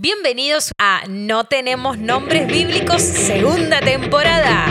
Bienvenidos a No tenemos nombres bíblicos, segunda temporada.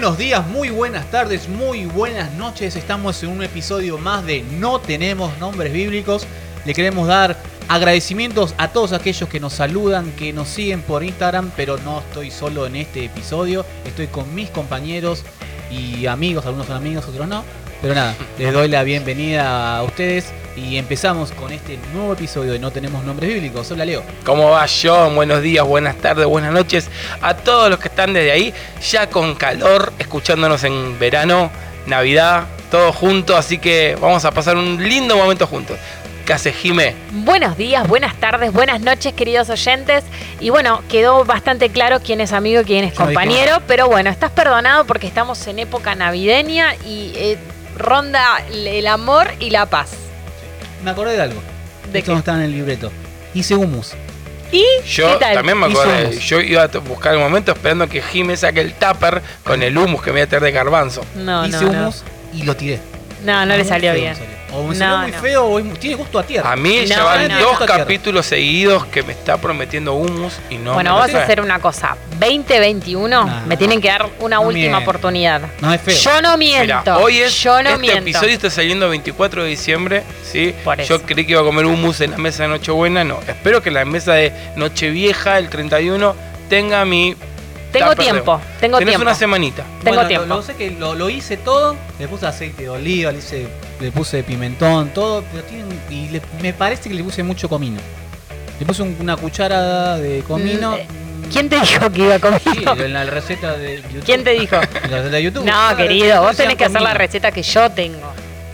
Buenos días, muy buenas tardes, muy buenas noches. Estamos en un episodio más de No tenemos nombres bíblicos. Le queremos dar agradecimientos a todos aquellos que nos saludan, que nos siguen por Instagram, pero no estoy solo en este episodio. Estoy con mis compañeros y amigos, algunos son amigos, otros no. Pero nada, les doy la bienvenida a ustedes y empezamos con este nuevo episodio de No tenemos nombres bíblicos. Hola Leo. ¿Cómo va John? Buenos días, buenas tardes, buenas noches a todos los que están desde ahí, ya con calor, escuchándonos en verano, Navidad, todos juntos, así que vamos a pasar un lindo momento juntos. ¿Qué hace Jime? Buenos días, buenas tardes, buenas noches, queridos oyentes. Y bueno, quedó bastante claro quién es amigo y quién es compañero, pero bueno, estás perdonado porque estamos en época navideña y eh, ronda el amor y la paz. Me acordé de algo. ¿De Esto qué? no está en el libreto. Hice humus. ¿Y Yo qué tal? también me acordé, somos. yo iba a buscar el momento esperando que Jime saque el tupper con el humus que me voy a traer de garbanzo. No, Hice no, no. humus y lo tiré. No, no le Muy salió bien. salió. O me No, salió muy no. feo o es muy- tiene gusto a tierra. A mí No, ya van no, dos no. capítulos seguidos que me está prometiendo humus y no bueno, me lo vamos a hacer una cosa. 2021, Nah. me tienen que dar una No última oportunidad. No es feo. Yo no miento. Mirá, hoy es, yo no este miento. episodio está saliendo 24 de diciembre, ¿sí? Por eso. Yo creí que iba a comer hummus en la mesa de Nochebuena, no. Espero que la mesa de Nochevieja, el 31, tenga mi... Tengo tiempo, tengo Tenés tiempo. una semanita. Tengo Bueno, tiempo. Lo, lo sé que lo, lo hice todo. Le puse aceite de oliva, le, hice- le puse pimentón, todo. Pero tiene, un- y le- me parece que le puse mucho comino. Le puse un- una cucharada de comino. Eh, ¿Quién te dijo que iba Sí, conmigo? en la receta de YouTube. ¿Quién te dijo? En la receta de YouTube. No, Ah, querido, vos tenés que hacer la comino. receta que yo tengo.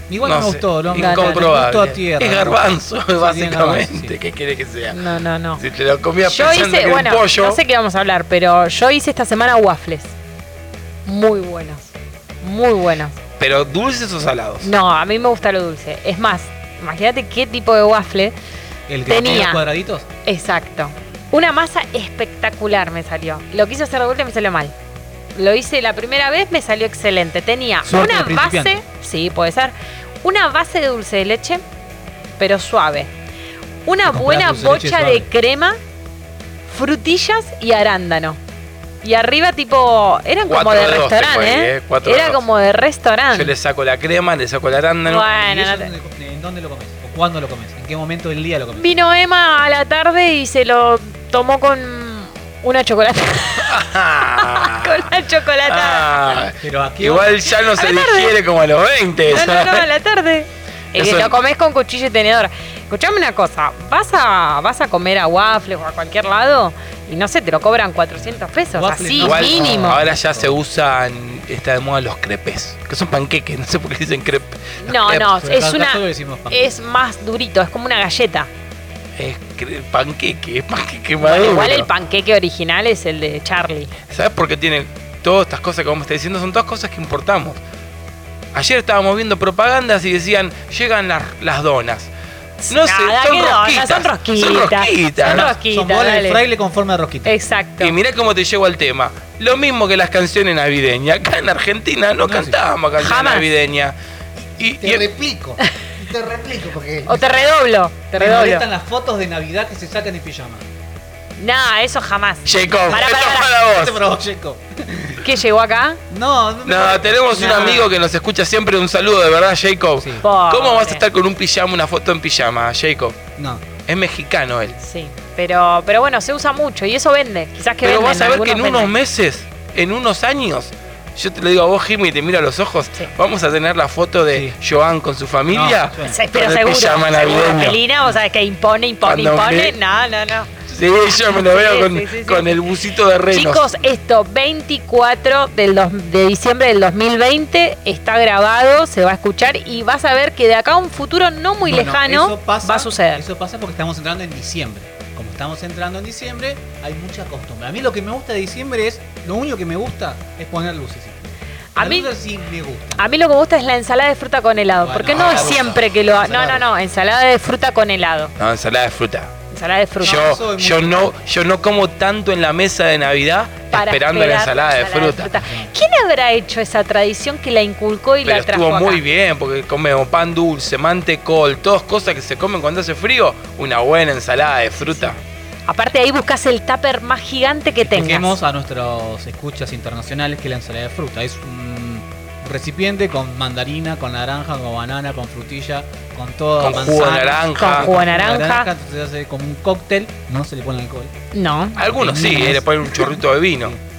Igual no, me sé, gustó, no, Incomprobable. Gusto a tierra. es garbanzo, Sí, básicamente. sí. ¿Qué quiere que sea? No, no, no. Si te lo comías Yo pensando que hice, era bueno, un pollo, no sé qué vamos a hablar, pero yo hice esta semana waffles. Muy buenos. Muy buenos. pero dulces o salados. No, a mí me gusta lo dulce. Es más, imagínate qué tipo de waffle. El que Tenía. los cuadraditos. Exacto. Una masa espectacular me salió. Lo quise hacer de vuelta y me salió mal. Lo hice la primera vez, me salió excelente. Tenía Suerte una base. Sí, puede ser, una base de dulce de leche, pero suave. Una buena de bocha de crema, frutillas y arándano. Y arriba tipo, eran como de restaurante, ¿eh? eh, de Era como de restaurante. Yo le saco la crema, le saco el arándano. Bueno, ¿Y eso no te- dónde co- ¿En dónde lo comes? ¿O cuándo lo comes? ¿En qué momento del día lo comes? Vino Emma a la tarde y se lo tomó con una chocolate. Ah, con una chocolatada. ah, Pero aquí igual ya no se la digiere como a los 20. No, no, no, a la tarde. Eso- lo comes con cuchillo y tenedor. Escuchame una cosa, vas a, vas a comer a waffles o a cualquier lado y no sé, te lo cobran 400 pesos, Waffles así. Igual, mínimo. Ahora ya se usan, está de moda los crepes, que son panqueques, no sé por qué dicen crepe. No, crepes. no, es una es más durito, es como una galleta. Es panqueque, es panqueque Bueno, maduro. igual el panqueque original es el de Charlie. ¿Sabes por qué tiene todas estas cosas que vos me estás diciendo? Son todas cosas que importamos. Ayer estábamos viendo propagandas y decían, llegan las, las donas. No sé, Nada, son rosquitas. son rosquitas. Son rosquitas. Son rosquitas, Son de fraile con forma de rosquita. Exacto. Y mirá cómo te llevo al tema. Lo mismo que las canciones navideñas. Acá en Argentina no, No, cantábamos canciones Jamás. navideñas. Y, Te y- replico. te replico porque. O te redoblo, te Me redoblo. molestan las fotos de Navidad que se sacan en pijama. Nah, eso jamás. Jacob, Pará, esto pará, es pará. para Este vos. probó Checo. ¿Qué llegó acá? No, no, No, tenemos un No. amigo que nos escucha siempre. Un saludo, de verdad, Jacob. Sí. Pobre. ¿Cómo vas a estar con un pijama, una foto en pijama, Jacob? No. Es mexicano él. Sí, pero, pero bueno, se usa mucho y eso vende. Quizás que Pero venden, vas a ver que en unos venden. meses, en unos años, yo te lo digo a vos, Jimmy, y te miro a los ojos, Sí. vamos a tener la foto de Joan con su familia. No, Sí, pero seguro, seguro. Felina, vos sabés que impone, impone, Cuando impone. me- No, no, no. Sí, yo me lo veo Sí, con, sí, sí, sí. con el busito de renos. Chicos, esto 24 del dos- de diciembre del 2020 está grabado, se va a escuchar y vas a ver que de acá a un futuro no muy Bueno, lejano pasa- va a suceder. Eso pasa porque estamos entrando en diciembre. Estamos entrando en diciembre, hay mucha costumbre. A mí lo que me gusta de diciembre es, lo único que me gusta es poner luces. A mí- sí me gusta. A mí lo que me gusta es la ensalada de fruta con helado. Bueno, porque no siempre que lo ha- No, no, no. Ensalada de fruta con helado. No, ensalada de fruta. Ensalada de fruta. No, Yo, muy yo, no, yo no como tanto en la mesa de Navidad Para esperando la ensalada de fruta. ¿Quién habrá hecho esa tradición que la inculcó y Pero la trajo estuvo acá? muy bien, porque comemos pan dulce, mantecol, todas cosas que se comen cuando hace frío. Una buena ensalada de fruta. Aparte ahí buscas el tupper más gigante que tengas. Expliquemos a nuestros escuchas internacionales que la ensalada de fruta es un recipiente con mandarina, con naranja, con banana, con frutilla, con todo Con jugo de naranja. Con jugo de naranja. Entonces se hace como un cóctel, no se le pone alcohol. No. Algunos sí, eh, le ponen un chorrito de vino.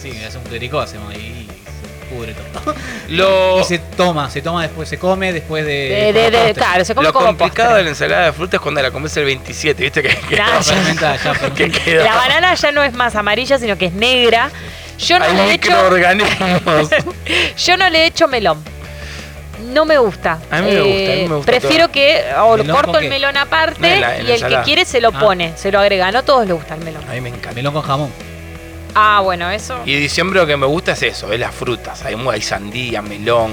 Sí, es un clericó hacemos ahí y se pudre todo. Lo, Y se toma, se toma después, se come después de. De, de- de- claro, se come lo como complicado de postre. la ensalada de fruta es cuando la comes el 27, ¿viste? Que, que- Nah, ya- ya, que queda. La banana ya no es más amarilla, sino que es negra. Yo no Hay le he hecho, microorganismos. yo no le he hecho melón. No me gusta. Eh, A mí me gusta, a mí me gusta Prefiero todo. que o ¿Melón corto el qué? melón aparte No, en la- en la y el que quiere se lo Ah. pone, se lo agrega. No a todos les gusta el melón. A mí me encanta. Melón con jamón. Ah, bueno, eso. Y diciembre lo que me gusta es eso, es las frutas. Hay, hay sandía, melón,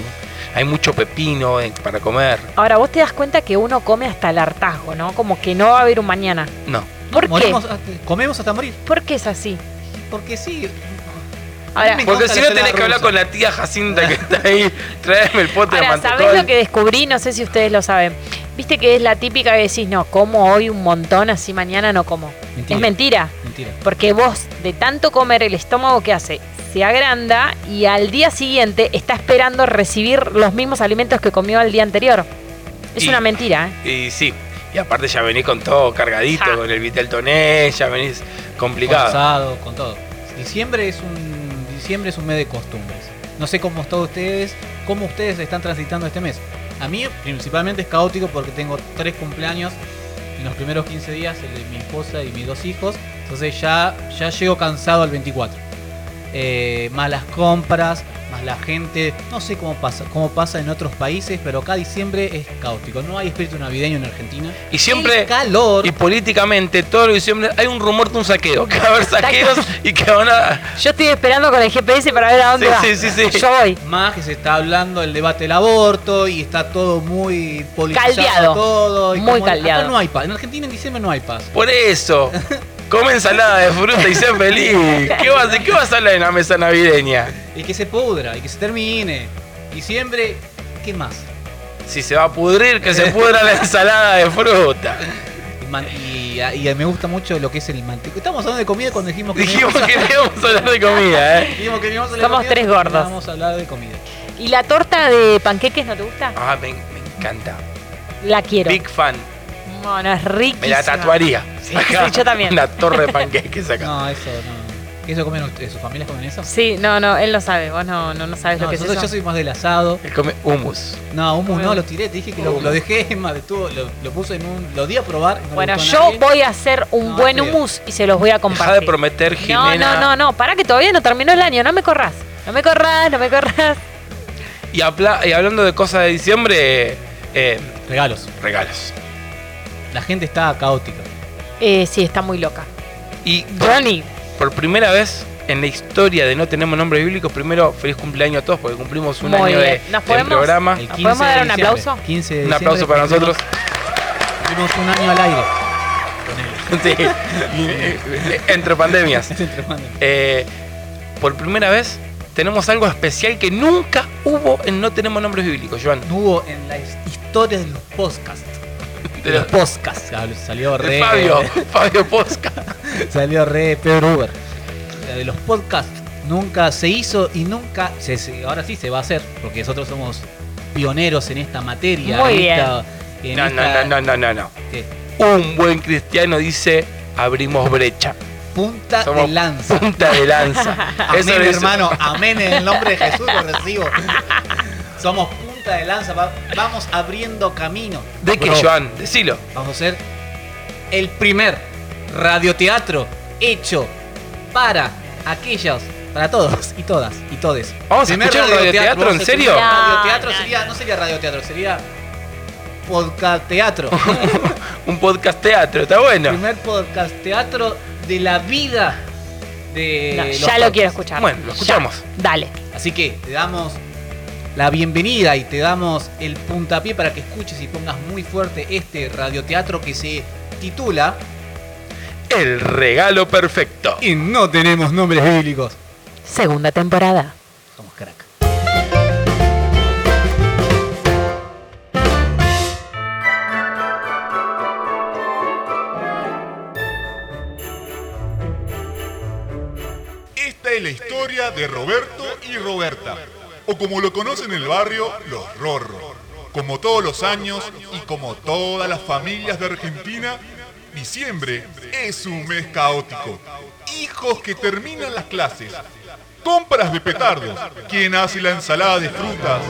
hay mucho pepino eh, para comer. Ahora, vos te das cuenta que uno come hasta el hartazgo, ¿no? Como que no va a haber un mañana. No. ¿Por Morimos qué? hasta- comemos hasta morir. ¿Por qué es así? Porque sí. Ahora- Porque si no tenés que hablar con la tía Jacinta que está ahí, traeme el pote de Ahora, mantecol. ¿sabés lo que descubrí? No sé si ustedes lo saben. Viste que es la típica que decís, no, como hoy un montón, así mañana no como. Mentira. Es mentira. Mentira. Porque vos, de tanto comer, el estómago que hace, se agranda y al día siguiente está esperando recibir los mismos alimentos que comió el día anterior. Es Y- una mentira, ¿eh? Y sí, y aparte ya venís con todo cargadito, Ja. con el vitel toné, ya venís Con complicado. asado, con todo. Diciembre es un es un mes de costumbres. No sé cómo todos ustedes, cómo ustedes están transitando este mes. A mí principalmente es caótico porque tengo tres cumpleaños en los primeros 15 días, el de mi esposa y mis dos hijos. Entonces ya, ya llego cansado al 24. Eh, compras, más la gente. No sé cómo pasa, cómo pasa en otros países, pero acá diciembre es caótico. No hay espíritu navideño en Argentina. Y siempre, El calor. y políticamente, todo lo diciembre hay un rumor de un saqueo, que va a haber saqueos y que van a... Yo estoy esperando con el GPS para ver a dónde Sí, va. sí, sí, sí. Yo voy. Más que se está hablando del debate del aborto y está todo muy politizado Caldeado. todo. y Muy como- caldeado. Acá no hay paz. En Argentina en diciembre no hay paz. Por eso, come ensalada de fruta y sé feliz. ¿Qué vas, ¿De qué vas a hablar en la mesa navideña? Y que se pudra y que se termine. Diciembre, ¿qué más? Si se va a pudrir, que se pudra la ensalada de fruta. Y, man- y- y me gusta mucho lo que es el manteco. Estamos hablando de comida cuando dijimos que no Dijimos íbamos que a- no íbamos a hablar de comida, ¿eh? dijimos que no íbamos a hablar de Somos comida, tres gordos. Vamos a hablar de comida. ¿Y la torta de panqueques no te gusta? Ah, me, me encanta. La quiero. Big fan. Bueno, es riquísima. Me la tatuaría. Sí, sí, yo también. Una torre de panqueques acá. No, eso no. ¿Eso comen ustedes? ¿Sus familias comen eso? Sí, no, no, él lo sabe. Vos no, no, no sabes No, lo que es nosotros- eso. yo soy más del asado. Él come hummus. No, hummus no, lo tiré, te dije que lo, lo dejé, más, lo, lo puse en un. Lo di a probar. no Bueno, yo nadie. voy a hacer un No, buen hummus y se los voy a Deja compartir. de prometer, no, Jimena. no, no, no, para que todavía no terminó el año, no me corras. No me corras, no me corras. Y, habla- y hablando de cosas de diciembre, eh, Regalos. regalos. La gente está caótica. Eh, sí, está muy loca. Y por, Johnny, por primera vez en la historia de No Tenemos Nombres Bíblicos, primero, feliz cumpleaños a todos porque cumplimos un Muy año de, bien. ¿Nos de podemos- programa. El ¿Nos podemos dar un diciembre. aplauso? 15 de Un diciembre aplauso para cumplimos- nosotros. Cumplimos un año al aire. Sí. Entre pandemias. Entre pandemias. Eh, por primera vez tenemos algo especial que nunca hubo en No Tenemos Nombres Bíblicos, Joan. No hubo en la his- historia de los podcasts. De De los- podcasts. Salió De re. Fabio, Fabio Posca. Salió re Pedro Uber. De los podcasts nunca se hizo y nunca. Se, ahora sí se va a hacer, porque nosotros somos pioneros en esta materia. Muy en bien. esta- No, no, esta- no, no, no, no. ¿qué? Un buen cristiano dice, abrimos brecha. Punta Somos de lanza. Punta de lanza. Amén, hizo- hermano. Amén en el nombre de Jesús lo recibo. Somos punta de lanza. va- Vamos abriendo camino. ¿De qué, Joan? Decilo. Vamos a ser el primer radioteatro hecho para aquellos, para todos y todas y todes. Vamos a escuchar un radioteatro, ¿en serio? escuchar No, radioteatro no, sería, no sería radioteatro, sería podcast teatro. Un podcast teatro, está bueno. primer podcast teatro de la vida de No, los ya lo quiero escuchar. Bueno, lo Ya. escuchamos. Dale. Así que te damos la bienvenida y te damos el puntapié para que escuches y pongas muy fuerte este radioteatro que se titula El regalo perfecto. Y no tenemos nombres bíblicos. Segunda temporada. Somos crack. Esta es la historia de Roberto y Roberta, o como lo conocen en el barrio, los Rorro. Como todos los años y como todas las familias de Argentina, diciembre es un mes caótico. Hijos que terminan las clases, compras de petardos, quien hace la ensalada de frutas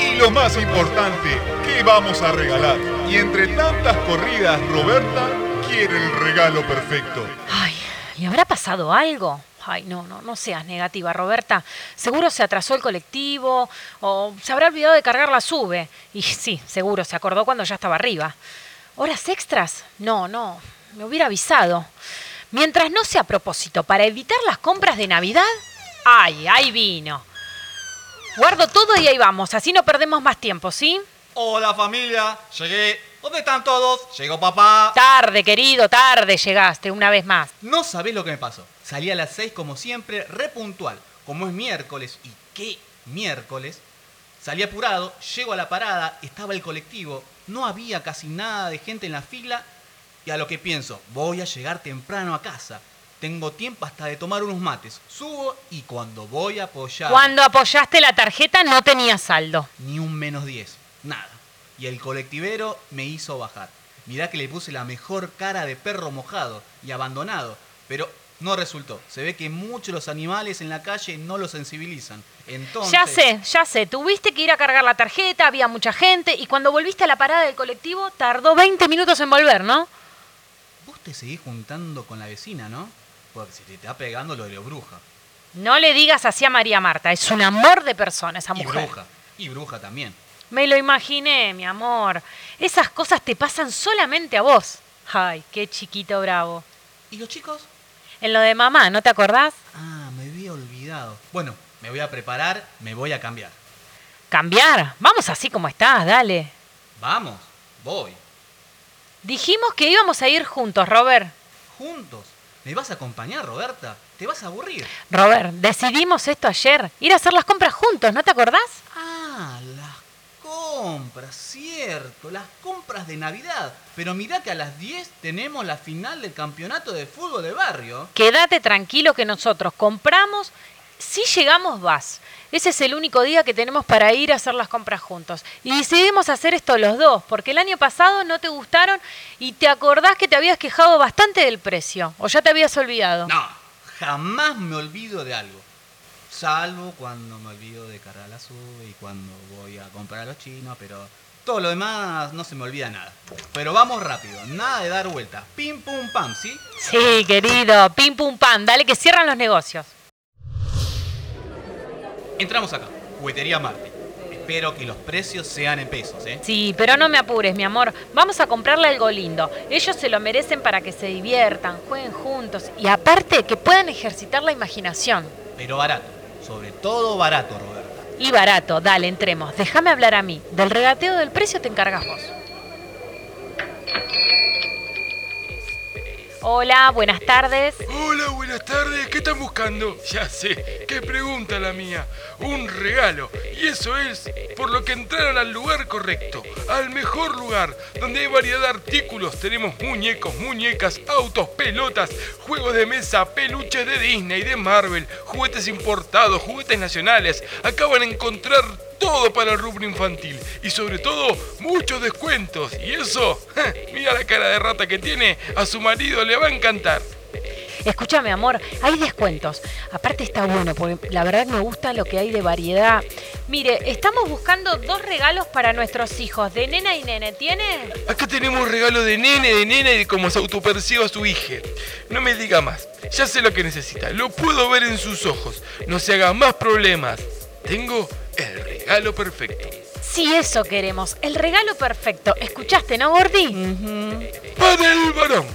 y lo más importante, ¿qué vamos a regalar? Y entre tantas corridas, Roberta quiere el regalo perfecto. Ay, ¿y habrá pasado algo? Ay, no, no, no seas negativa, Roberta. Seguro se atrasó el colectivo o se habrá olvidado de cargar la sube. Y sí, seguro se acordó cuando ya estaba arriba. ¿Horas extras? No, no, me hubiera avisado. Mientras no sea a propósito, para evitar las compras de Navidad. Ay, ahí vino. Guardo todo y ahí vamos, así no perdemos más tiempo, ¿sí? Hola familia, llegué. ¿Dónde están todos? Llegó papá. Tarde, querido, tarde llegaste una vez más. No sabés lo que me pasó. Salí a las 6 como siempre, repuntual. Como es miércoles, y qué miércoles, salí apurado, llego a la parada, estaba el colectivo, no había casi nada de gente en la fila y a lo que pienso, voy a llegar temprano a casa. Tengo tiempo hasta de tomar unos mates. Subo y cuando voy a apoyar... Cuando apoyaste la tarjeta no tenía saldo. Ni un menos 10. Nada. Y el colectivero me hizo bajar. Mirá que le puse la mejor cara de perro mojado y abandonado. Pero no resultó. Se ve que muchos los animales en la calle no lo sensibilizan. Entonces... Ya sé, ya sé. Tuviste que ir a cargar la tarjeta, había mucha gente y cuando volviste a la parada del colectivo tardó 20 minutos en volver, ¿no? Vos te seguís juntando con la vecina, ¿no? Porque se te está pegando lo de los bruja. No le digas así a María Marta, es un amor de persona esa Y mujer. bruja. Y bruja también. Me lo imaginé, mi amor. Esas cosas te pasan solamente a vos. Ay, qué chiquito bravo. ¿Y los chicos? En lo de mamá, ¿no te acordás? Ah, me había olvidado. Bueno, me voy a preparar, me voy a cambiar. Cambiar. Vamos así como estás, dale. Vamos, voy. Dijimos que íbamos a ir juntos, Robert. Juntos. ¿Me vas a acompañar, Roberta? ¿Te vas a aburrir? Robert, decidimos esto ayer. Ir a hacer las compras juntos, ¿no te acordás? Ah, las compras, cierto, las compras de Navidad. Pero mirá que a las 10 tenemos la final del campeonato de fútbol de barrio. Quédate tranquilo que nosotros compramos. Si llegamos, vas. Ese es el único día que tenemos para ir a hacer las compras juntos. Y decidimos hacer esto los dos, porque el año pasado no te gustaron y te acordás que te habías quejado bastante del precio. ¿O ya te habías olvidado? No, jamás me olvido de algo. Salvo cuando me olvido de cargar la sube y cuando voy a comprar a los chinos, pero todo lo demás no se me olvida nada. Pero vamos rápido, nada de dar vuelta. Pim pum pam, ¿sí? Sí, querido. Pim pum pam. Dale que cierran los negocios. Entramos acá, juguetería Marte. Espero que los precios sean en pesos, ¿eh? Sí, pero no me apures, mi amor. Vamos a comprarle algo lindo. Ellos se lo merecen para que se diviertan, jueguen juntos y aparte que puedan ejercitar la imaginación. Pero barato, sobre todo barato, Roberta. Y barato, dale, entremos. Déjame hablar a mí. Del regateo del precio te encargas vos. Hola, buenas tardes. Hola, buenas tardes. ¿Qué están buscando? Ya sé, qué pregunta la mía. Un regalo. Y eso es por lo que entraron al lugar correcto, al mejor lugar, donde hay variedad de artículos. Tenemos muñecos, muñecas, autos, pelotas, juegos de mesa, peluches de Disney, de Marvel, juguetes importados, juguetes nacionales. Acaban de encontrar todo para el rubro infantil y sobre todo muchos descuentos. Y eso, mira la cara de rata que tiene, a su marido le va a encantar. Escúchame, amor, hay descuentos. Aparte está bueno, porque la verdad me gusta lo que hay de variedad. Mire, estamos buscando dos regalos para nuestros hijos, de nena y nene. ¿Tiene? Acá tenemos regalo de nene, de nena y de cómo se autoperciba su hija. No me diga más, ya sé lo que necesita, lo puedo ver en sus ojos. No se haga más problemas. Tengo el regalo perfecto. Sí, eso queremos. El regalo perfecto. ¿Escuchaste, no, Gordi? Para el varón,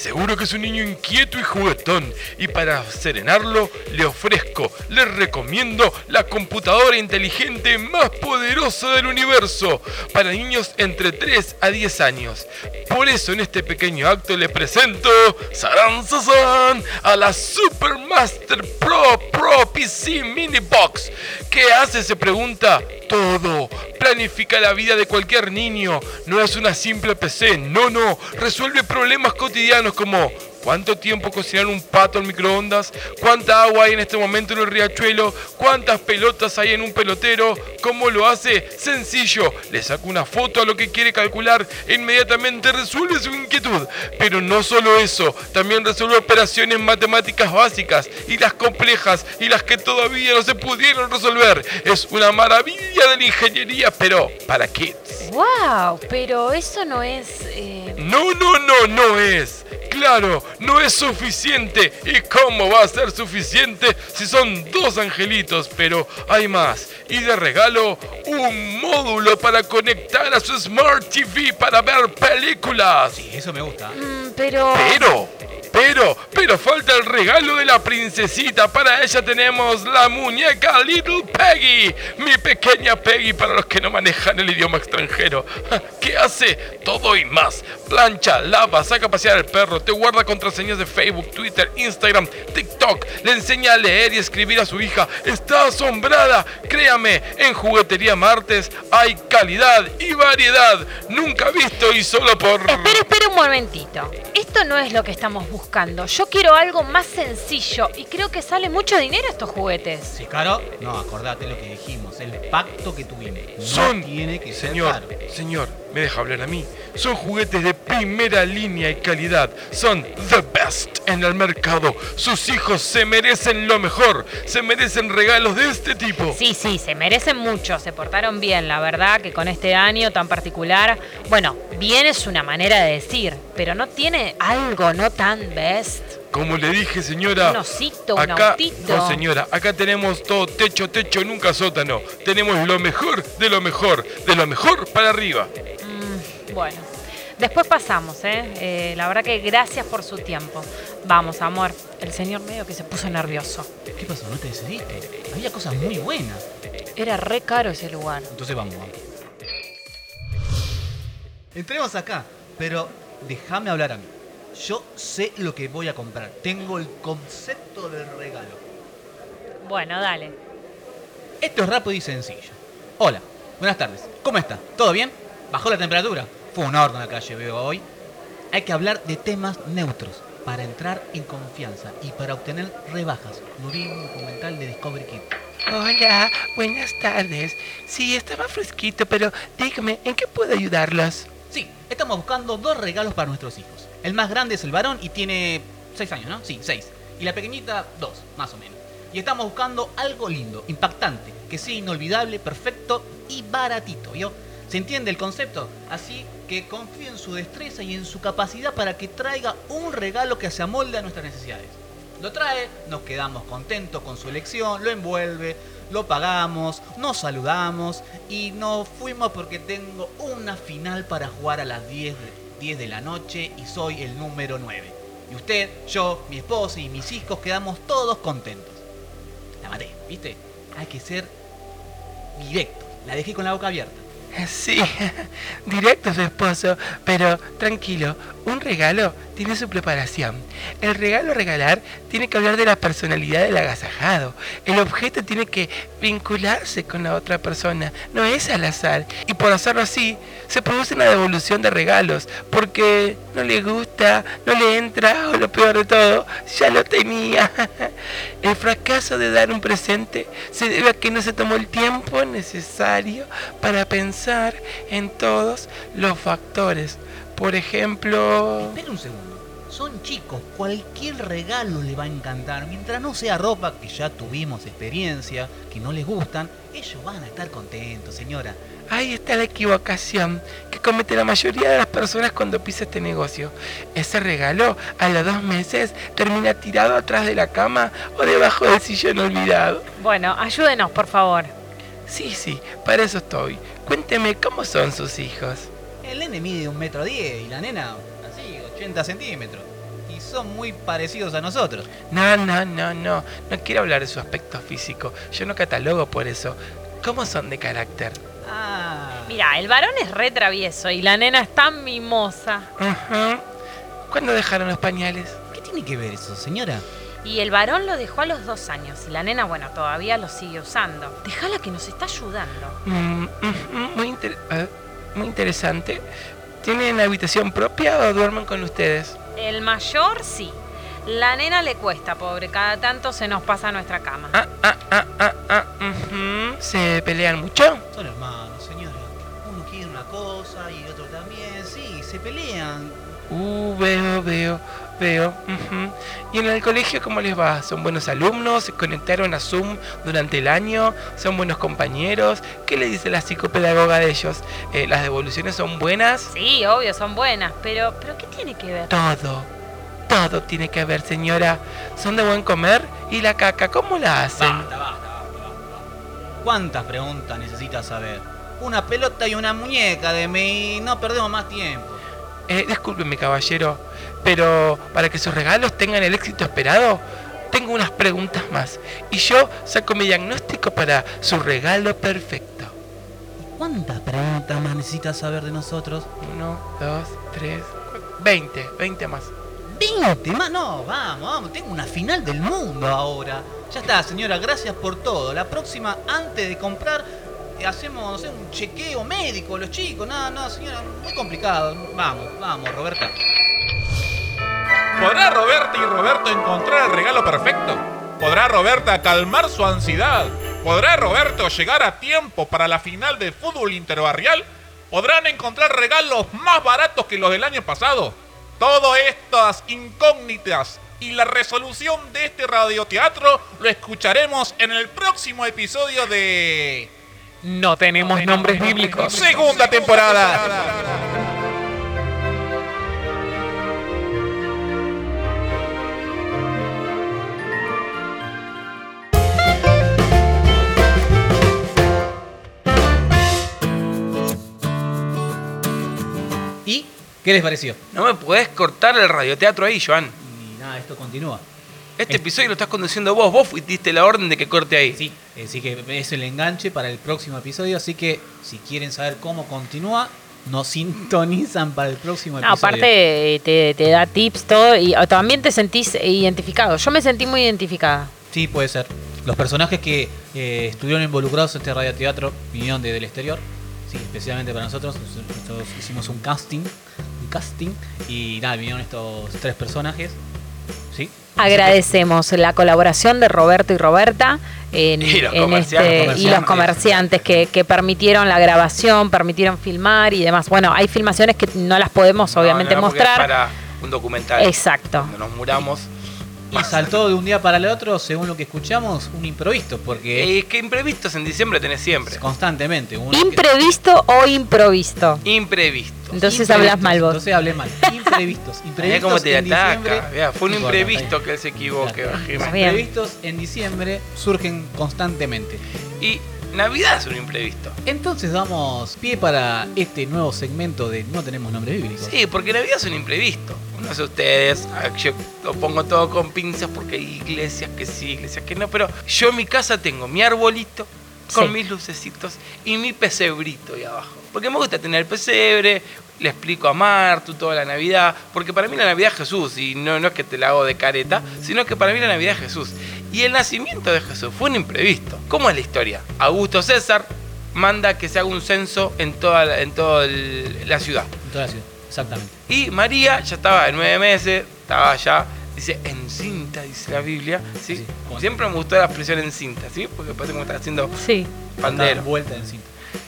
Seguro que es un niño inquieto y juguetón. Y para serenarlo, le ofrezco, le recomiendo la computadora inteligente más poderosa del universo. Para niños entre 3 a 10 años. Por eso en este pequeño acto le presento ¡Saran, sazán! a la Supermaster Pro Pro PC Mini Box. ¿Qué hace? Se pregunta. Todo. Planifica la vida de cualquier niño. No es una simple PC. No, no. Resuelve problemas cotidianos como ¿Cuánto tiempo cocinar un pato en microondas? ¿Cuánta agua hay en este momento en el riachuelo? ¿Cuántas pelotas hay en un pelotero? ¿Cómo lo hace? Sencillo. Le saca una foto a lo que quiere calcular e inmediatamente resuelve su inquietud. Pero no solo eso, también resuelve operaciones matemáticas básicas y las complejas y las que todavía no se pudieron resolver. Es una maravilla de la ingeniería, pero para kids. ¡Wow! Pero eso no es... eh, No, no, no, no es. Claro, no es suficiente. ¿Y cómo va a ser suficiente si son dos angelitos? Pero hay más. Y de regalo, un módulo para conectar a su Smart TV para ver películas. Sí, eso me gusta. mm, pero... Pero, pero, pero falta el regalo de la princesita. Para ella tenemos la muñeca Little Peggy. Mi pequeña Peggy para los que no manejan el idioma extranjero. ¿Qué hace? Todo y más. Plancha, lava, saca pasear al perro, te guarda contraseñas de Facebook, Twitter, Instagram, TikTok. Le enseña a leer y escribir a su hija. Está asombrada. Créame, en Juguetería Martes hay calidad y variedad. Nunca visto y solo por... Espera, espera un momentito. Esto no es lo que estamos buscando. Yo quiero algo más sencillo y creo que sale mucho dinero estos juguetes. ¿Sí, caro? No, acordate lo que dijimos, el pacto que tuvimos. No Son, tiene que ser señor, caro. señor, me deja hablar a mí. Son juguetes de primera línea y calidad. Son the best en el mercado. Sus hijos se merecen lo mejor. Se merecen regalos de este tipo. Sí, sí, se merecen mucho, se portaron bien, la verdad que con este año tan particular, bueno, bien es una manera de decir, pero no tiene algo no tan best. Como le dije, señora. Un osito, un acá, autito. No, señora, acá tenemos todo techo, techo, nunca sótano. Tenemos lo mejor de lo mejor, de lo mejor para arriba. Mm, bueno, después pasamos, ¿eh? Eh, La verdad que gracias por su tiempo. Vamos, amor, el señor medio que se puso nervioso. ¿Qué pasó? ¿No te decidiste? Había cosas muy buenas. Era re caro ese lugar. Entonces vamos, vamos. Entremos acá, pero déjame hablar a mí. Yo sé lo que voy a comprar. Tengo el concepto del regalo. Bueno, dale. Esto es rápido y sencillo. Hola, buenas tardes. ¿Cómo está? ¿Todo bien? ¿Bajó la temperatura? Fue un horno en la calle, veo hoy. Hay que hablar de temas neutros para entrar en confianza y para obtener rebajas. Lo vi en un documental de Discovery Kids. Hola, buenas tardes. Sí, estaba fresquito, pero dígame, ¿en qué puedo ayudarlos? Sí, estamos buscando dos regalos para nuestros hijos. El más grande es el varón y tiene seis años, ¿no? Sí, seis. Y la pequeñita, dos, más o menos. Y estamos buscando algo lindo, impactante, que sea inolvidable, perfecto y baratito, ¿vio? ¿Se entiende el concepto? Así que confío en su destreza y en su capacidad para que traiga un regalo que se amolde a nuestras necesidades. Lo trae, nos quedamos contentos con su elección, lo envuelve, lo pagamos, nos saludamos y nos fuimos porque tengo una final para jugar a las 10 de, 10 de la noche y soy el número 9. Y usted, yo, mi esposa y mis hijos quedamos todos contentos. La maté, ¿viste? Hay que ser directo. La dejé con la boca abierta. Sí, directo su esposo, pero tranquilo, un regalo tiene su preparación. El regalo a regalar tiene que hablar de la personalidad del agasajado. El objeto tiene que vincularse con la otra persona, no es al azar. Y por hacerlo así, se produce una devolución de regalos, porque no le gusta, no le entra, o lo peor de todo, ya lo tenía. El fracaso de dar un presente se debe a que no se tomó el tiempo necesario para pensar en todos los factores. Por ejemplo... Espera un segundo. Son chicos, cualquier regalo le va a encantar. Mientras no sea ropa, que ya tuvimos experiencia, que no les gustan, ellos van a estar contentos, señora. Ahí está la equivocación que comete la mayoría de las personas cuando pisa este negocio. Ese regalo a los dos meses termina tirado atrás de la cama o debajo del sillón olvidado. Bueno, ayúdenos, por favor. Sí, sí, para eso estoy. Cuénteme cómo son sus hijos. El nene mide un metro diez y la nena, así, 80 centímetros. Y son muy parecidos a nosotros. No, no, no, no. No quiero hablar de su aspecto físico. Yo no catalogo por eso. ¿Cómo son de carácter? Ah. Mira, el varón es re travieso y la nena es tan mimosa. Ujú. ¿Cuándo dejaron los pañales? ¿Qué tiene que ver eso, señora? Y el varón lo dejó a los dos años y la nena, bueno, todavía lo sigue usando. Déjala que nos está ayudando. Mm, ujú, muy, inter- eh, muy interesante. ¿Tienen habitación propia o duermen con ustedes? El mayor sí. La nena le cuesta, pobre, cada tanto se nos pasa a nuestra cama. Ah, ah, ah, ah, ah. ¿Se pelean mucho? Son hermanos, señora. Uno quiere una cosa y otro también. Sí, se pelean. Uh, veo, veo, veo. ujú. ¿Y en el colegio cómo les va? ¿Son buenos alumnos? ¿Se conectaron a Zoom durante el año? ¿Son buenos compañeros? ¿Qué le dice la psicopedagoga de ellos? Eh, ¿Las devoluciones son buenas? Sí, obvio, son buenas, pero, pero ¿qué tiene que ver? Todo, todo tiene que ver, señora. ¿Son de buen comer? ¿Y la caca cómo la hacen? Basta, basta, basta, basta. ¿Cuántas preguntas necesitas saber? Una pelota y una muñeca de mí. No perdemos más tiempo. Eh, discúlpeme, caballero, pero para que sus regalos tengan el éxito esperado, tengo unas preguntas más. Y yo saco mi diagnóstico para su regalo perfecto. ¿Cuántas preguntas más necesitas saber de nosotros? Uno, dos, tres, cuatro, veinte, veinte más. ¿20 más? No, vamos, vamos. Tengo una final del mundo ahora. Ya está, señora. Gracias por todo. La próxima, antes de comprar, hacemos, un chequeo médico, los chicos. No, no, señora. Muy complicado. Vamos, vamos, Roberta. ¿Podrá Roberta y Roberto encontrar el regalo perfecto? ¿Podrá Roberta calmar su ansiedad? ¿Podrá Roberto llegar a tiempo para la final de fútbol interbarrial? ¿Podrán encontrar regalos más baratos que los del año pasado? Todas estas incógnitas y la resolución de este radioteatro lo escucharemos en el próximo episodio de... No tenemos nombres bíblicos. Segunda temporada. ¿Y qué les pareció? No me podés cortar el radioteatro ahí, Joan. Y nada, esto continúa. Este Es- episodio lo estás conduciendo vos. Vos diste la orden de que corte ahí. Sí, así que es el enganche para el próximo episodio. Así que si quieren saber cómo continúa, nos sintonizan para el próximo No, episodio. aparte eh, te, te da tips, todo, y también te sentís identificado. Yo me sentí muy identificada. Sí, puede ser. Los personajes que eh, estuvieron involucrados en este radioteatro vinieron de- del exterior. Sí, especialmente para nosotros. Nosotros hicimos un casting. Un casting. Y nada, vinieron estos tres personajes. Agradecemos la colaboración de Roberto y Roberta en, Y los en comerciantes. este- y los comerciantes que, que permitieron la grabación, permitieron filmar y demás. Bueno, hay filmaciones que no las podemos obviamente no, mostrar. para un documental. Exacto. Cuando nos muramos. Y saltó de un día para el otro, según lo que escuchamos, un improvisto. Porque es que imprevistos en diciembre tenés siempre. constantemente. uno que- ¿Imprevisto o improvisto? Imprevistos. Entonces Imprevistos, hablas mal vos. Entonces hablé mal. Imprevistos. Mirá Imprevistos cómo te en diciembre. ataca. Mirá, fue un No imprevisto que él se equivoque. Los imprevistos en diciembre surgen constantemente. Y Navidad es un imprevisto. Entonces damos pie para este nuevo segmento de No tenemos nombre bíblico. Sí, porque Navidad es un imprevisto. No sé ustedes, ah, yo lo pongo todo con pinzas porque hay iglesias que sí, iglesias que no, pero yo en mi casa tengo mi arbolito con Sí. mis lucecitos y mi pesebrito ahí abajo. Porque me gusta tener el pesebre, le explico a Martu toda la Navidad, porque para mí la Navidad es Jesús, y no, no es que te la hago de careta, sino que para mí la Navidad es Jesús. Y el nacimiento de Jesús fue un imprevisto. ¿Cómo es la historia? Augusto César manda que se haga un censo en toda la, en toda el- la ciudad. En toda la ciudad. Exactamente. Y María ya estaba de nueve meses, estaba ya, dice, encinta, dice la Biblia. ¿sí? Sí. Como siempre me gustó la expresión encinta, ¿sí? Porque parece como está haciendo Sí. pandero. Estaba Vuelta en cinta.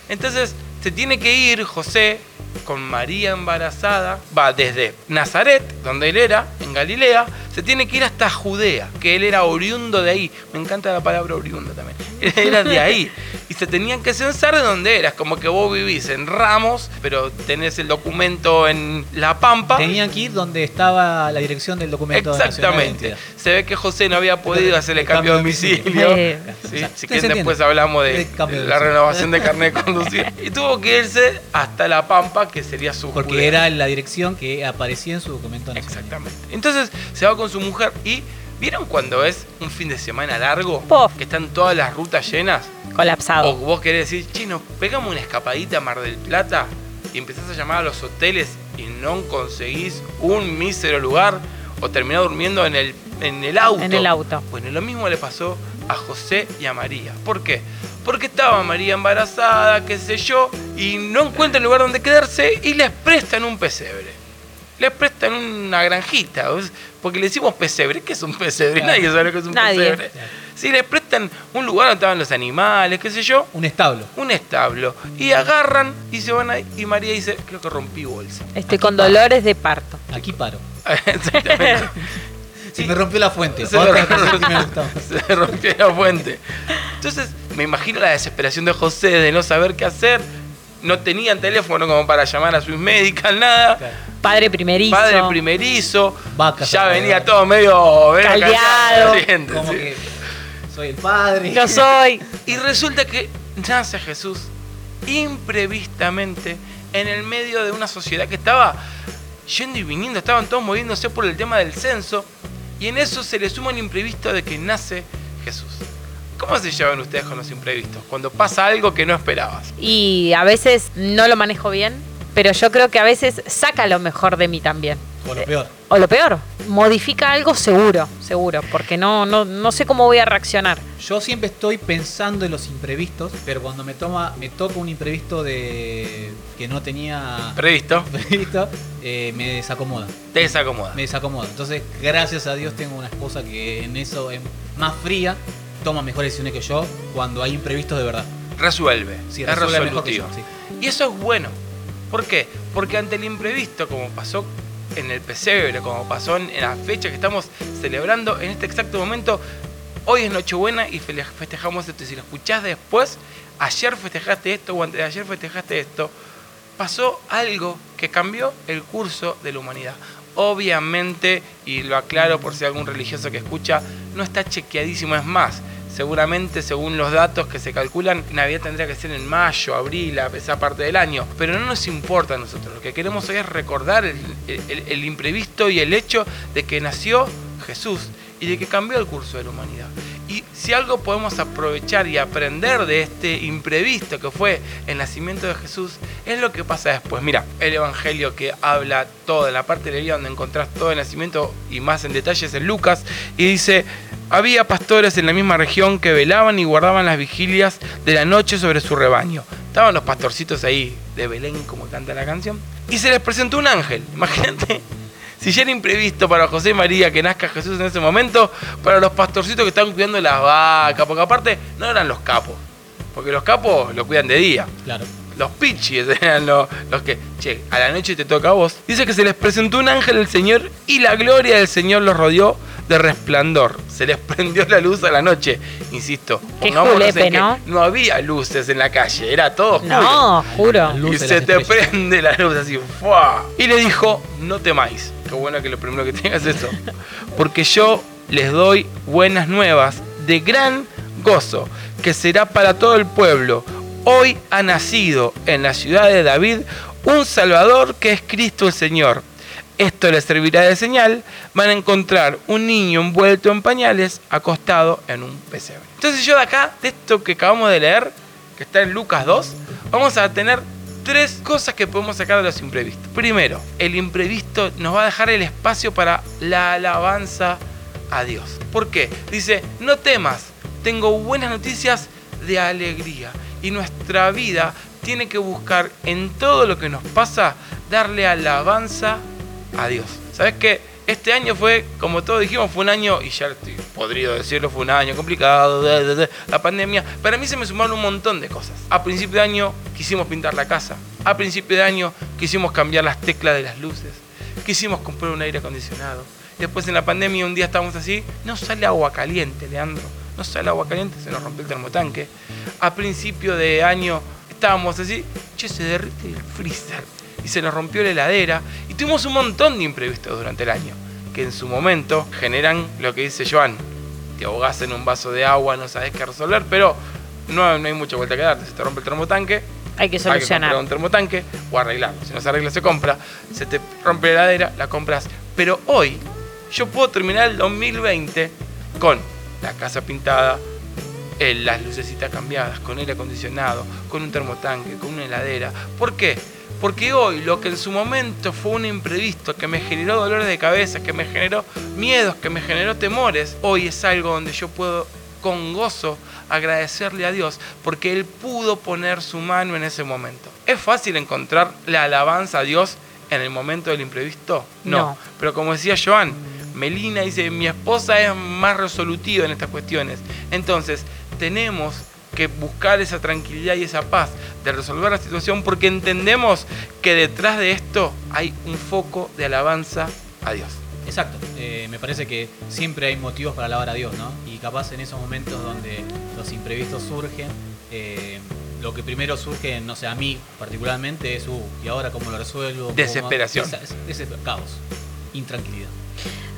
Entonces, se tiene que ir José con María embarazada, va desde Nazaret, donde él era, en Galilea, se tiene que ir hasta Judea, que él era oriundo de ahí. Me encanta la palabra oriundo también. Era de ahí. y se tenían que censar de donde eras. Como que vos vivís en Ramos, pero tenés el documento en La Pampa. Tenían que ir donde estaba la dirección del documento de Exactamente. Se ve que José no había podido hacer el cambio de domicilio. Eh, Sí, si quieren después hablamos de, De la renovación de carnet de conducir. Y tuvo que irse hasta La Pampa, que sería su Porque era la dirección que aparecía en su documento nacional. Exactamente. Entonces se va con su mujer y ¿vieron cuando es un fin de semana largo? Pof. Que están todas las rutas llenas. O colapsado. vos querés decir, chino, pegamos una escapadita a Mar del Plata y empezás a llamar a los hoteles y no conseguís un mísero lugar o terminás durmiendo en el, en el auto. En el auto. Bueno, lo mismo le pasó a José y a María. ¿Por qué? Porque estaba María embarazada, qué sé yo, y no encuentran lugar donde quedarse y les prestan un pesebre. Les prestan una granjita, porque le decimos pesebre. ¿Qué es un pesebre? Claro. Nadie sabe lo que es un Nadie. pesebre. Si les prestan un lugar donde estaban los animales, qué sé yo, Un establo. un establo, y agarran y se van ahí, y María dice, creo que rompí bolsa. Estoy con dolores de parto. Aquí paro. Exactamente. Se me rompió la fuente. Se Otra me cosa rompió- que me gustaba. se rompió la fuente. Entonces, me imagino la desesperación de José de no saber qué hacer. No tenían teléfono como para llamar a Swiss Medical, nada. Claro. Padre primerizo. Padre primerizo. Vacas ya venía todo medio, Caldeado. Como Sí. que soy el padre. Lo soy. Y resulta que nace Jesús imprevistamente en el medio de una sociedad que estaba yendo y viniendo, estaban todos moviéndose por el tema del censo, y en eso se le suma el imprevisto de que nace Jesús. ¿Cómo se llevan ustedes con los imprevistos? Cuando pasa algo que no esperabas. Y a veces no lo manejo bien, pero yo creo que a veces saca lo mejor de mí también. O lo peor. O lo peor, modifica algo seguro, seguro, porque no, no, no sé cómo voy a reaccionar. Yo siempre estoy pensando en los imprevistos, pero cuando me toma, me toca un imprevisto de que no tenía Previsto, previsto, eh, me desacomoda. te desacomoda. Me desacomoda. Entonces, gracias a Dios tengo una esposa que en eso es más fría, toma mejores decisiones que yo cuando hay imprevistos de verdad. Resuelve. Sí, es resuelve mejor que yo, sí. Y eso es bueno. ¿Por qué? Porque ante el imprevisto, como pasó en el pesebre, como pasó en, la fecha que estamos celebrando en este exacto momento, hoy es Nochebuena y festejamos esto. Si lo escuchás después, ayer festejaste esto o antes de ayer festejaste esto, pasó algo que cambió el curso de la humanidad. Obviamente, y lo aclaro por si algún religioso que escucha, no está chequeadísimo, es más. Seguramente, según los datos que se calculan, Navidad tendría que ser en mayo, abril, esa parte del año. Pero no nos importa a nosotros. Lo que queremos hoy es recordar el, imprevisto y el hecho de que nació Jesús y de que cambió el curso de la humanidad. Y si algo podemos aprovechar y aprender de este imprevisto que fue el nacimiento de Jesús, es lo que pasa después. Mira, el Evangelio que habla todo, en la parte de la vida donde encontrás todo el nacimiento y más en detalles en Lucas, y dice, había pastores en la misma región que velaban y guardaban las vigilias de la noche sobre su rebaño. Estaban los pastorcitos ahí de Belén, como canta la canción, y se les presentó un ángel. Imagínate si ya era imprevisto para José y María que nazca Jesús en ese momento, para los pastorcitos que están cuidando las vacas, porque aparte no eran los capos, porque los capos lo cuidan de día. Claro. Los pichis eran los, los que, che, a la noche te toca a vos. Dice que se les presentó un ángel del Señor y la gloria del Señor los rodeó de resplandor. Se les prendió la luz a la noche. Insisto, Qué pongámonos en julepe, que ¿no? no había luces en la calle, era todo oscuro. No, juro. Y se te estrellas. prende la luz así. ¡fua! Y le dijo, no temáis. Qué bueno que lo primero que tengas es eso. Porque yo les doy buenas nuevas de gran gozo, que será para todo el pueblo. Hoy ha nacido en la ciudad de David un Salvador que es Cristo el Señor. Esto les servirá de señal. Van a encontrar un niño envuelto en pañales acostado en un pesebre. Entonces yo de acá, de esto que acabamos de leer, que está en Lucas 2, vamos a tener tres cosas que podemos sacar de los imprevistos. Primero, el imprevisto nos va a dejar el espacio para la alabanza a Dios. ¿Por qué? Dice, no temas, tengo buenas noticias de alegría. Y nuestra vida tiene que buscar en todo lo que nos pasa darle alabanza a Dios. ¿Sabes qué? Este año fue, como todos dijimos, fue un año, y ya estoy podrido decirlo, fue un año complicado, la pandemia. Para mí se me sumaron un montón de cosas. A principio de año quisimos pintar la casa. A principio de año quisimos cambiar las teclas de las luces. Quisimos comprar un aire acondicionado. Después en la pandemia un día estábamos así, no sale agua caliente, Leandro. No sale agua caliente, se nos rompió el termotanque. A principio de año estábamos así, che, se derrite el freezer y se nos rompió la heladera y tuvimos un montón de imprevistos durante el año que en su momento generan lo que dice Joan, te ahogás en un vaso de agua, no sabes qué resolver, pero no, no hay mucha vuelta que darte, se te rompe el termotanque, Hay que hay que solucionar. un termotanque o arreglarlo. Si no se arregla, se compra. Se te rompe la heladera, la compras. Pero hoy, yo puedo terminar el 2020 con la casa pintada, eh, las lucecitas cambiadas, con aire acondicionado, con un termotanque, con una heladera. ¿Por qué? Porque hoy lo que en su momento fue un imprevisto que me generó dolores de cabeza, que me generó miedos, que me generó temores, hoy es algo donde yo puedo con gozo agradecerle a Dios porque Él pudo poner su mano en ese momento. ¿Es fácil encontrar la alabanza a Dios en el momento del imprevisto? No. Pero como decía Joan, Melina dice, mi esposa es más resolutiva en estas cuestiones. Entonces, tenemos que buscar esa tranquilidad y esa paz de resolver la situación porque entendemos que detrás de esto hay un foco de alabanza a Dios. Exacto, eh, me parece que siempre hay motivos para alabar a Dios, ¿no? Y capaz en esos momentos donde los imprevistos surgen, eh, lo que primero surge, no sé, a mí particularmente es, uh, ¿y ahora cómo lo resuelvo? ¿Cómo- Desesperación. Es- ese caos, intranquilidad.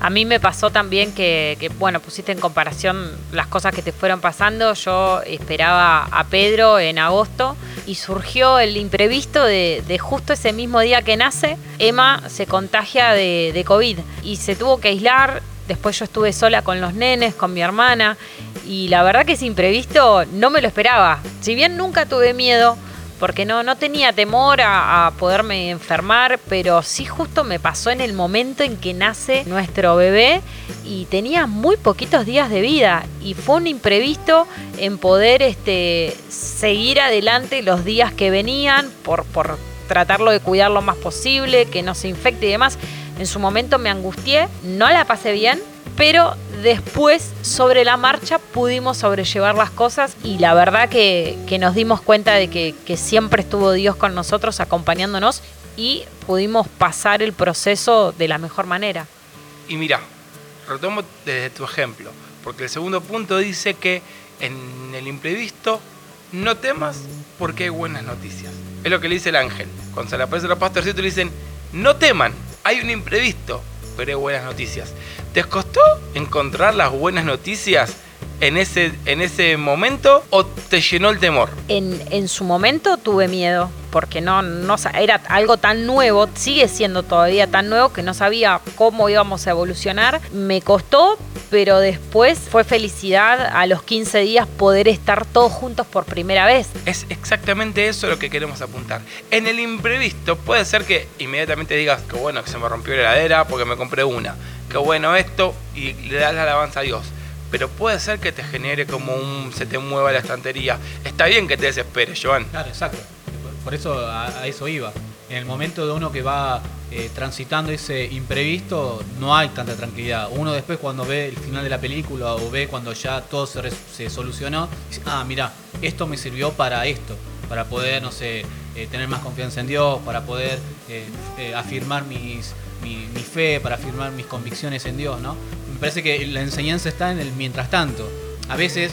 A mí me pasó también que, bueno, pusiste en comparación las cosas que te fueron pasando. Yo esperaba a Pedro en agosto y surgió el imprevisto de, de justo ese mismo día que nace, Emma se contagia de, de COVID y se tuvo que aislar. Después yo estuve sola con los nenes, con mi hermana y la verdad que ese imprevisto no me lo esperaba. Si bien nunca tuve miedo, porque no, no tenía temor a, poderme enfermar, pero sí justo me pasó en el momento en que nace nuestro bebé y tenía muy poquitos días de vida y fue un imprevisto en poder este, seguir adelante los días que venían por, por tratarlo de cuidar lo más posible, que no se infecte y demás. En su momento me angustié, no la pasé bien, pero después sobre la marcha pudimos sobrellevar las cosas y la verdad que, nos dimos cuenta de que, que siempre estuvo Dios con nosotros acompañándonos y pudimos pasar el proceso de la mejor manera. Y mira, retomo desde tu ejemplo, porque el segundo punto dice que en el imprevisto no temas porque hay buenas noticias. Es lo que le dice el ángel. Cuando se le aparecen los pastorcitos le dicen, no teman, hay un imprevisto, pero buenas noticias. ¿Te costó encontrar las buenas noticias en ese, en ese momento o te llenó el temor? En, en su momento tuve miedo, porque no, no era algo tan nuevo, sigue siendo todavía tan nuevo que no sabía cómo íbamos a evolucionar. Me costó, pero después fue felicidad a los 15 días poder estar todos juntos por primera vez. Es exactamente eso lo que queremos apuntar. En el imprevisto puede ser que inmediatamente digas que bueno que se me rompió la heladera porque me compré una. Que bueno esto y le das la alabanza a Dios. Pero puede ser que te genere como un se te mueva la estantería. Está bien que te desesperes, Joan. Claro, exacto. Por- eso a, eso iba. En el momento de uno que va eh, transitando ese imprevisto, no hay tanta tranquilidad. Uno después cuando ve el final de la película o ve cuando ya todo se, se solucionó, dice, ah, mira, esto me sirvió para esto, para poder, no sé, eh, tener más confianza en Dios, para poder eh, afirmar mi, mi fe, para afirmar mis convicciones en Dios, ¿no? Parece que la enseñanza está en el mientras tanto. A veces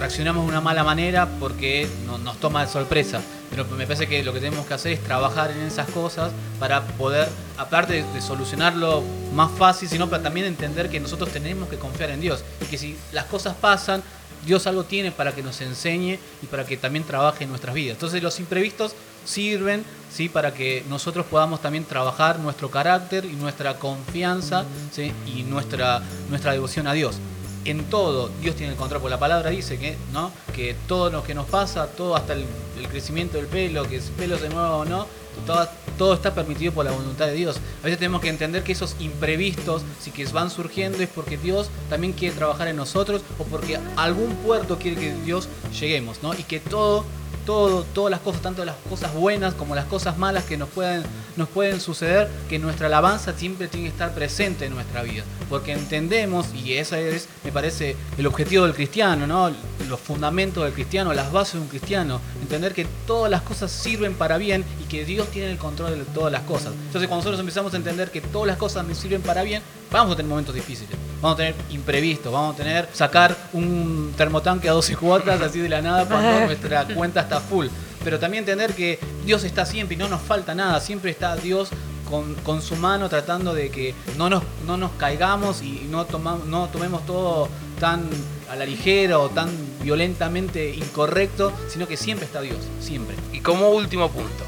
reaccionamos de una mala manera porque no- nos toma de sorpresa. Pero me parece que lo que tenemos que hacer es trabajar en esas cosas para poder, aparte de, de solucionarlo más fácil, sino para también entender que nosotros tenemos que confiar en Dios. Y que si las cosas pasan, Dios algo tiene para que nos enseñe y para que también trabaje en nuestras vidas. Entonces los imprevistos sirven ¿sí? para que nosotros podamos también trabajar nuestro carácter y nuestra confianza ¿sí? y nuestra, nuestra devoción a Dios en todo Dios tiene el control, porque la palabra dice que, ¿no? que todo lo que nos pasa, todo hasta el, el crecimiento del pelo, que el pelo se mueva o no, todo, todo está permitido por la voluntad de Dios. A veces tenemos que entender que esos imprevistos, si que van surgiendo, es porque Dios también quiere trabajar en nosotros o porque algún puerto quiere que Dios lleguemos, ¿no? Y que todo todo, todas las cosas, tanto las cosas buenas como las cosas malas que nos pueden, nos pueden suceder, que nuestra alabanza siempre tiene que estar presente en nuestra vida. Porque entendemos, y ese es, me parece, el objetivo del cristiano, ¿no? Los fundamentos del cristiano, las bases de un cristiano. Entender que todas las cosas sirven para bien y que Dios tiene el control de todas las cosas. Entonces cuando nosotros empezamos a entender que todas las cosas me sirven para bien, vamos a tener momentos difíciles, vamos a tener imprevistos, vamos a tener sacar un termotanque a 12 cuotas así de la nada cuando nuestra cuenta está full. Pero también entender que Dios está siempre y no nos falta nada, siempre está Dios con, con su mano tratando de que no nos, no nos caigamos y no, tomamos, no tomemos todo tan a la ligera o tan violentamente incorrecto, sino que siempre está Dios, siempre. Y como último punto,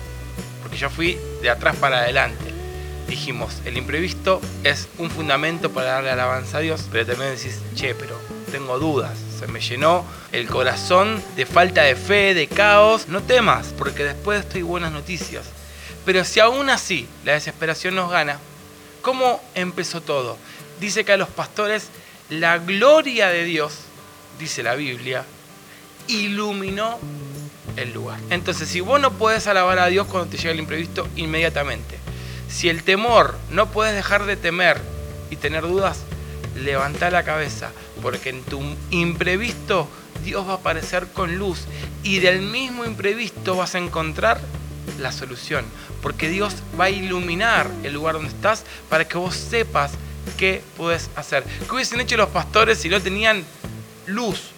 porque yo fui de atrás para adelante, dijimos, el imprevisto es un fundamento para darle alabanza a Dios, pero también decís, che, pero tengo dudas, se me llenó el corazón de falta de fe, de caos, no temas, porque después estoy buenas noticias. Pero si aún así la desesperación nos gana, ¿cómo empezó todo? Dice que a los pastores la gloria de Dios, dice la Biblia, iluminó el lugar. Entonces, si vos no puedes alabar a Dios cuando te llega el imprevisto, inmediatamente. Si el temor, no puedes dejar de temer y tener dudas, levanta la cabeza, porque en tu imprevisto Dios va a aparecer con luz y del mismo imprevisto vas a encontrar la solución, porque Dios va a iluminar el lugar donde estás para que vos sepas qué puedes hacer. ¿Qué hubiesen hecho los pastores si no tenían luz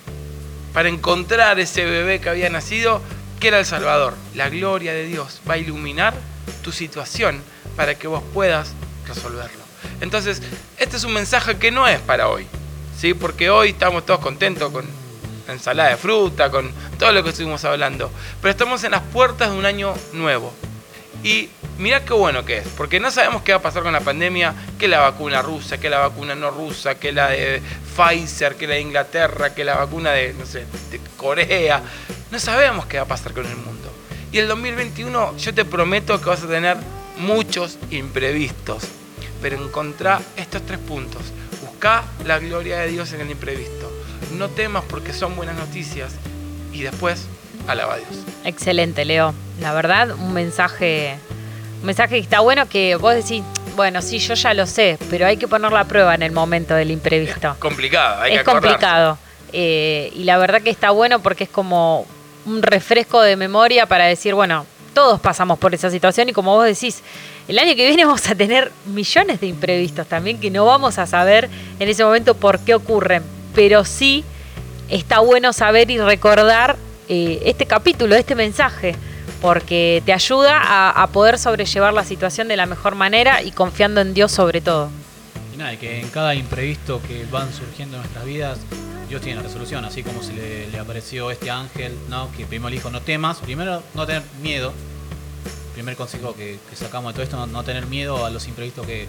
para encontrar ese bebé que había nacido, que era el Salvador? La gloria de Dios va a iluminar tu situación para que vos puedas resolverlo. Entonces, este es un mensaje que no es para hoy, ¿sí? Porque hoy estamos todos contentos con la ensalada de fruta, con todo lo que estuvimos hablando. Pero estamos en las puertas de un año nuevo. Y mirá qué bueno que es, porque no sabemos qué va a pasar con la pandemia, que la vacuna rusa, que la vacuna no rusa, que la de Pfizer, que la de Inglaterra, que la vacuna de, no sé, de Corea. No sabemos qué va a pasar con el mundo. Y el 2021 yo te prometo que vas a tener muchos imprevistos. Pero encontrá estos tres puntos. Busca la gloria de Dios en el imprevisto. No temas porque son buenas noticias. Y después, alaba a Dios. Excelente, Leo. La verdad, un mensaje, un mensaje que está bueno que vos decís, bueno, sí, yo ya lo sé, pero hay que poner la prueba en el momento del imprevisto. Complicado, hay es que acordarse. complicado. Eh, y la verdad que está bueno porque es como un refresco de memoria para decir, bueno, todos pasamos por esa situación y como vos decís, el año que viene vamos a tener millones de imprevistos también que no vamos a saber en ese momento por qué ocurren, pero sí está bueno saber y recordar eh, este capítulo, este mensaje, porque te ayuda a, poder sobrellevar la situación de la mejor manera y confiando en Dios sobre todo. Que en cada imprevisto que van surgiendo en nuestras vidas, Dios tiene la resolución, así como se le, le apareció este ángel, que primero le dijo no temas, primero no tener miedo, primer consejo que, sacamos de todo esto, no, tener miedo a los imprevistos que,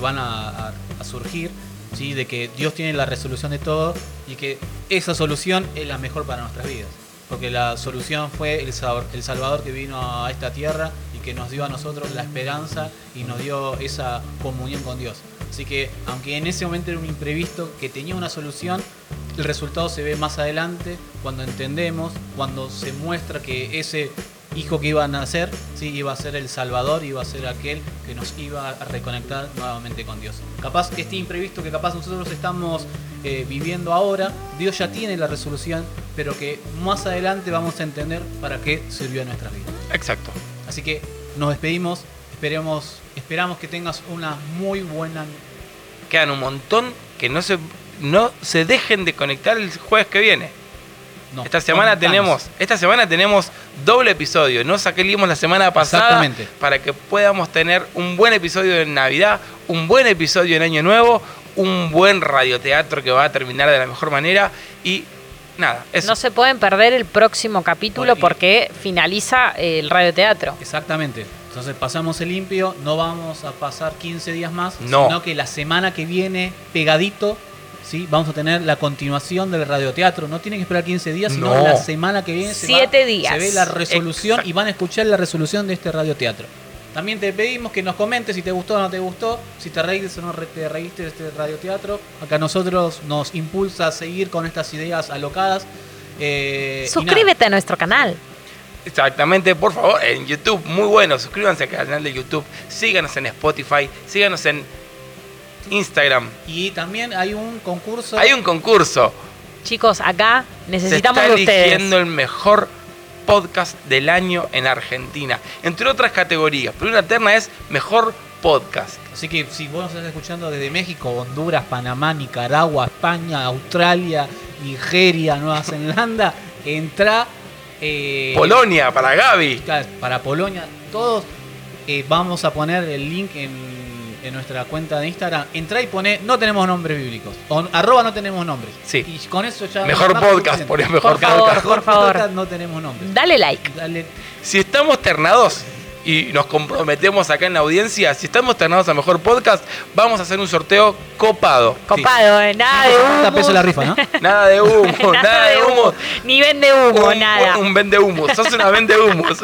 van a, surgir, de que Dios tiene la resolución de todo y que esa solución es la mejor para nuestras vidas. Porque la solución fue el, Sal- el Salvador que vino a esta tierra y que nos dio a nosotros la esperanza y nos dio esa comunión con Dios. Así que, aunque en ese momento era un imprevisto que tenía una solución, el resultado se ve más adelante cuando entendemos, cuando se muestra que ese hijo que iba a nacer, sí, iba a ser el Salvador, iba a ser aquel que nos iba a reconectar nuevamente con Dios. Capaz que este imprevisto que capaz nosotros estamos eh, viviendo ahora, Dios ya tiene la resolución, pero que más adelante vamos a entender para qué sirvió en nuestras vidas. Exacto. Así que nos despedimos, esperemos, esperamos que tengas una muy buena Quedan un montón que no se, no se dejen de conectar el jueves que viene. No, esta semana tenemos, esta semana tenemos doble episodio. No saquemos la semana pasada Exactamente. para que podamos tener un buen episodio de Navidad, un buen episodio en Año Nuevo, un buen radioteatro que va a terminar de la mejor manera y nada, eso. No se pueden perder el próximo capítulo porque finaliza eh, el radioteatro. Exactamente. Entonces pasamos el limpio, no vamos a pasar 15 días más, No. sino que la semana que viene, pegadito, ¿sí? vamos a tener la continuación del radioteatro. No tienen que esperar 15 días, sino No. la semana que viene se, Siete va- días. se ve la resolución Exacto. y van a escuchar la resolución de este radioteatro. También te pedimos que nos comentes si te gustó o no te gustó, si te reíste o no te reíste de este radioteatro. Acá a nosotros nos impulsa a seguir con estas ideas alocadas. Eh. Suscríbete a nuestro canal. Exactamente, por favor, en YouTube, muy bueno, suscríbanse al canal de YouTube, síganos en Spotify, síganos en Instagram. Y también hay un concurso. Hay un concurso. Chicos, acá necesitamos Se está de ustedes. eligiendo el mejor podcast del año en Argentina, entre otras categorías. Pero una terna es mejor podcast. Así que si vos nos estás escuchando desde México, Honduras, Panamá, Nicaragua, España, Australia, Nigeria, Nueva Zelanda, entra eh, Polonia, para Gaby. para Polonia, todos eh, vamos a poner el link en, en nuestra cuenta de Instagram. Entra y pone no tenemos nombres bíblicos. O arroba no tenemos nombres. Sí. Y con eso ya. Mejor podcast, por mejor Por favor, podcast. por favor. podcast no tenemos nombres. Dale like. Dale. Si estamos ternados y nos comprometemos acá en la audiencia, si estamos ternados a mejor podcast, vamos a hacer un sorteo copado. Copado, eh, nada de 50 humo. pesos la rifa, ¿no? Nada de humo, nada de humo. Ni vende humo, un, nada. Un, vende humo, sos una vende humos.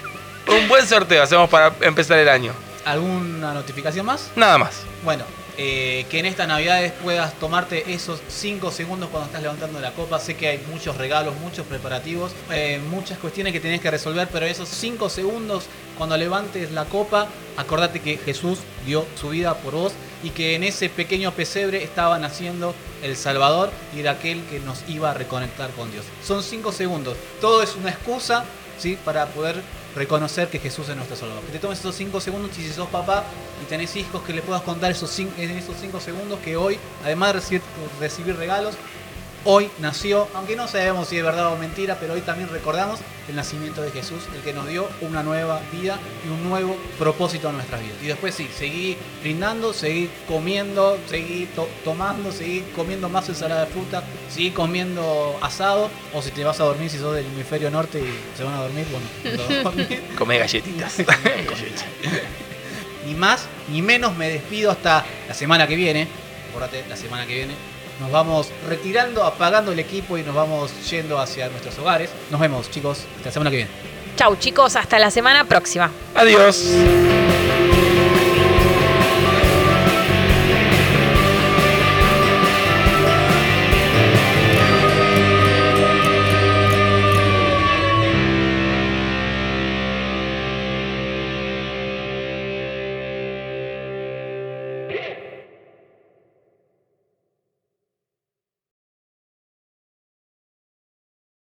un buen sorteo hacemos para empezar el año. ¿Alguna notificación más? Nada más. Bueno, eh, que en estas navidades puedas tomarte esos 5 segundos cuando estás levantando la copa. Sé que hay muchos regalos, muchos preparativos, eh, muchas cuestiones que tenés que resolver, pero esos 5 segundos cuando levantes la copa, acordate que Jesús dio su vida por vos y que en ese pequeño pesebre estaba naciendo el Salvador y era aquel que nos iba a reconectar con Dios. Son 5 segundos. Todo es una excusa ¿sí? para poder reconocer que Jesús es nuestro Salvador. Que te tomes esos 5 segundos y si sos papá y tenés hijos que le puedas contar esos cin- en esos 5 segundos que hoy, además de recibir regalos, hoy nació, aunque no sabemos si es verdad o mentira, pero hoy también recordamos el nacimiento de Jesús, el que nos dio una nueva vida y un nuevo propósito a nuestras vidas. Y después sí, seguir brindando, seguir comiendo, seguir to- tomando, seguir comiendo más ensalada de fruta, seguir comiendo asado, o si te vas a dormir, si sos del hemisferio norte y se van a dormir, bueno. Come galletitas. ni más ni menos me despido hasta la semana que viene. Acordate, la semana que viene. Nos vamos retirando, apagando el equipo y nos vamos yendo hacia nuestros hogares. Nos vemos, chicos, hasta la semana que viene. Chau, chicos. Hasta la semana próxima. Adiós.